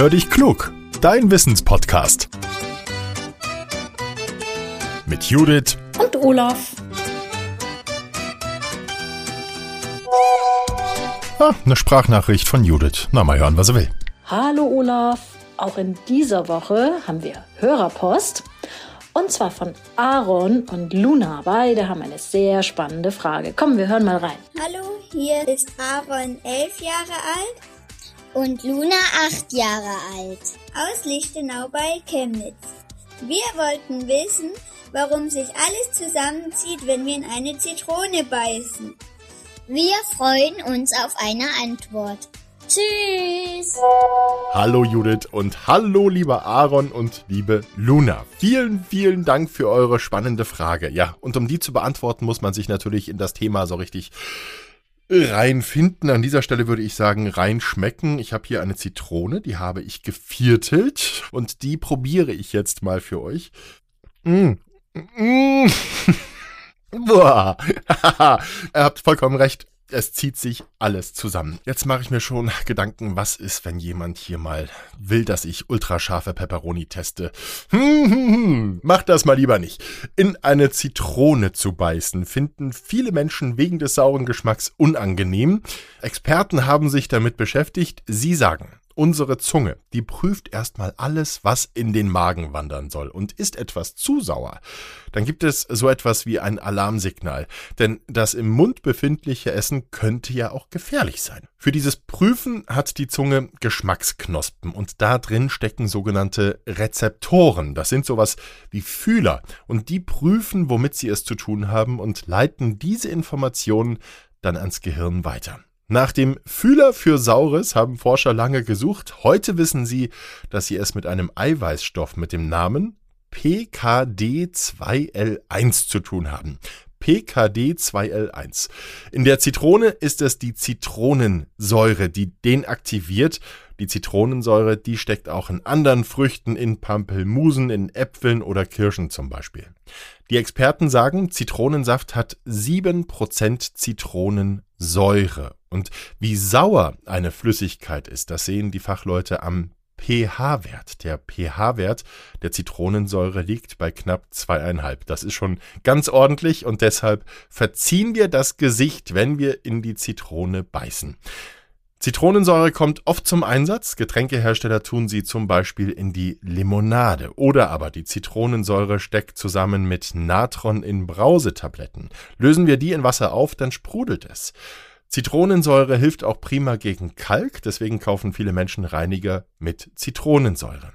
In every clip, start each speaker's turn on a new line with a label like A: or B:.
A: Hör dich klug, dein Wissenspodcast. Mit Judith
B: und Olaf.
A: Ah, eine Sprachnachricht von Judith. Na, mal hören, was er will.
B: Hallo Olaf. Auch in dieser Woche haben wir Hörerpost. Und zwar von Aaron und Luna. Beide haben eine sehr spannende Frage. Komm, wir hören mal rein.
C: Hallo, hier ist Aaron, elf Jahre alt. Und Luna, acht Jahre alt. Aus Lichtenau bei Chemnitz. Wir wollten wissen, warum sich alles zusammenzieht, wenn wir in eine Zitrone beißen. Wir freuen uns auf eine Antwort. Tschüss.
A: Hallo Judith und hallo lieber Aaron und liebe Luna. Vielen, vielen Dank für eure spannende Frage. Ja, und um die zu beantworten, muss man sich natürlich in das Thema so richtig reinfinden. An dieser Stelle würde ich sagen, reinschmecken. Ich habe hier eine Zitrone, die habe ich geviertelt und die probiere ich jetzt mal für euch. Mm. Mm. Boah. Ihr habt vollkommen recht es zieht sich alles zusammen. Jetzt mache ich mir schon Gedanken, was ist, wenn jemand hier mal will, dass ich ultrascharfe Peperoni teste. Hm, hm, hm, mach das mal lieber nicht. In eine Zitrone zu beißen, finden viele Menschen wegen des sauren Geschmacks unangenehm. Experten haben sich damit beschäftigt. Sie sagen, Unsere Zunge, die prüft erstmal alles, was in den Magen wandern soll. Und ist etwas zu sauer, dann gibt es so etwas wie ein Alarmsignal. Denn das im Mund befindliche Essen könnte ja auch gefährlich sein. Für dieses Prüfen hat die Zunge Geschmacksknospen und da drin stecken sogenannte Rezeptoren. Das sind sowas wie Fühler und die prüfen, womit sie es zu tun haben und leiten diese Informationen dann ans Gehirn weiter. Nach dem Fühler für Saures haben Forscher lange gesucht. Heute wissen sie, dass sie es mit einem Eiweißstoff mit dem Namen PKD2L1 zu tun haben. PKD2L1. In der Zitrone ist es die Zitronensäure, die den aktiviert. Die Zitronensäure, die steckt auch in anderen Früchten, in Pampelmusen, in Äpfeln oder Kirschen zum Beispiel. Die Experten sagen, Zitronensaft hat 7% Zitronensäure. Und wie sauer eine Flüssigkeit ist, das sehen die Fachleute am pH-Wert. Der pH-Wert der Zitronensäure liegt bei knapp zweieinhalb. Das ist schon ganz ordentlich und deshalb verziehen wir das Gesicht, wenn wir in die Zitrone beißen. Zitronensäure kommt oft zum Einsatz. Getränkehersteller tun sie zum Beispiel in die Limonade. Oder aber die Zitronensäure steckt zusammen mit Natron in Brausetabletten. Lösen wir die in Wasser auf, dann sprudelt es. Zitronensäure hilft auch prima gegen Kalk, deswegen kaufen viele Menschen Reiniger mit Zitronensäure.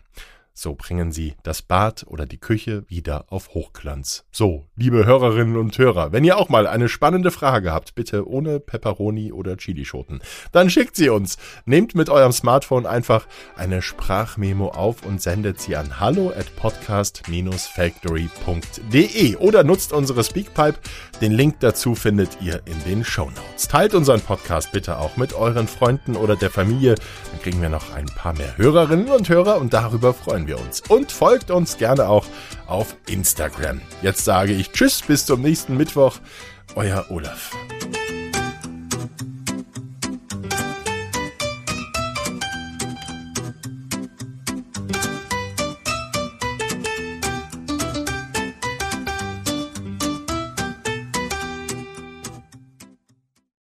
A: So bringen Sie das Bad oder die Küche wieder auf Hochglanz. So, liebe Hörerinnen und Hörer, wenn ihr auch mal eine spannende Frage habt, bitte ohne Peperoni oder Chilischoten, dann schickt sie uns. Nehmt mit eurem Smartphone einfach eine Sprachmemo auf und sendet sie an hallo at podcast-factory.de oder nutzt unsere Speakpipe. Den Link dazu findet ihr in den Show Notes. Teilt unseren Podcast bitte auch mit euren Freunden oder der Familie. Dann kriegen wir noch ein paar mehr Hörerinnen und Hörer und darüber freuen freuen wir uns. Und folgt uns gerne auch auf Instagram. Jetzt sage ich Tschüss, bis zum nächsten Mittwoch. Euer Olaf.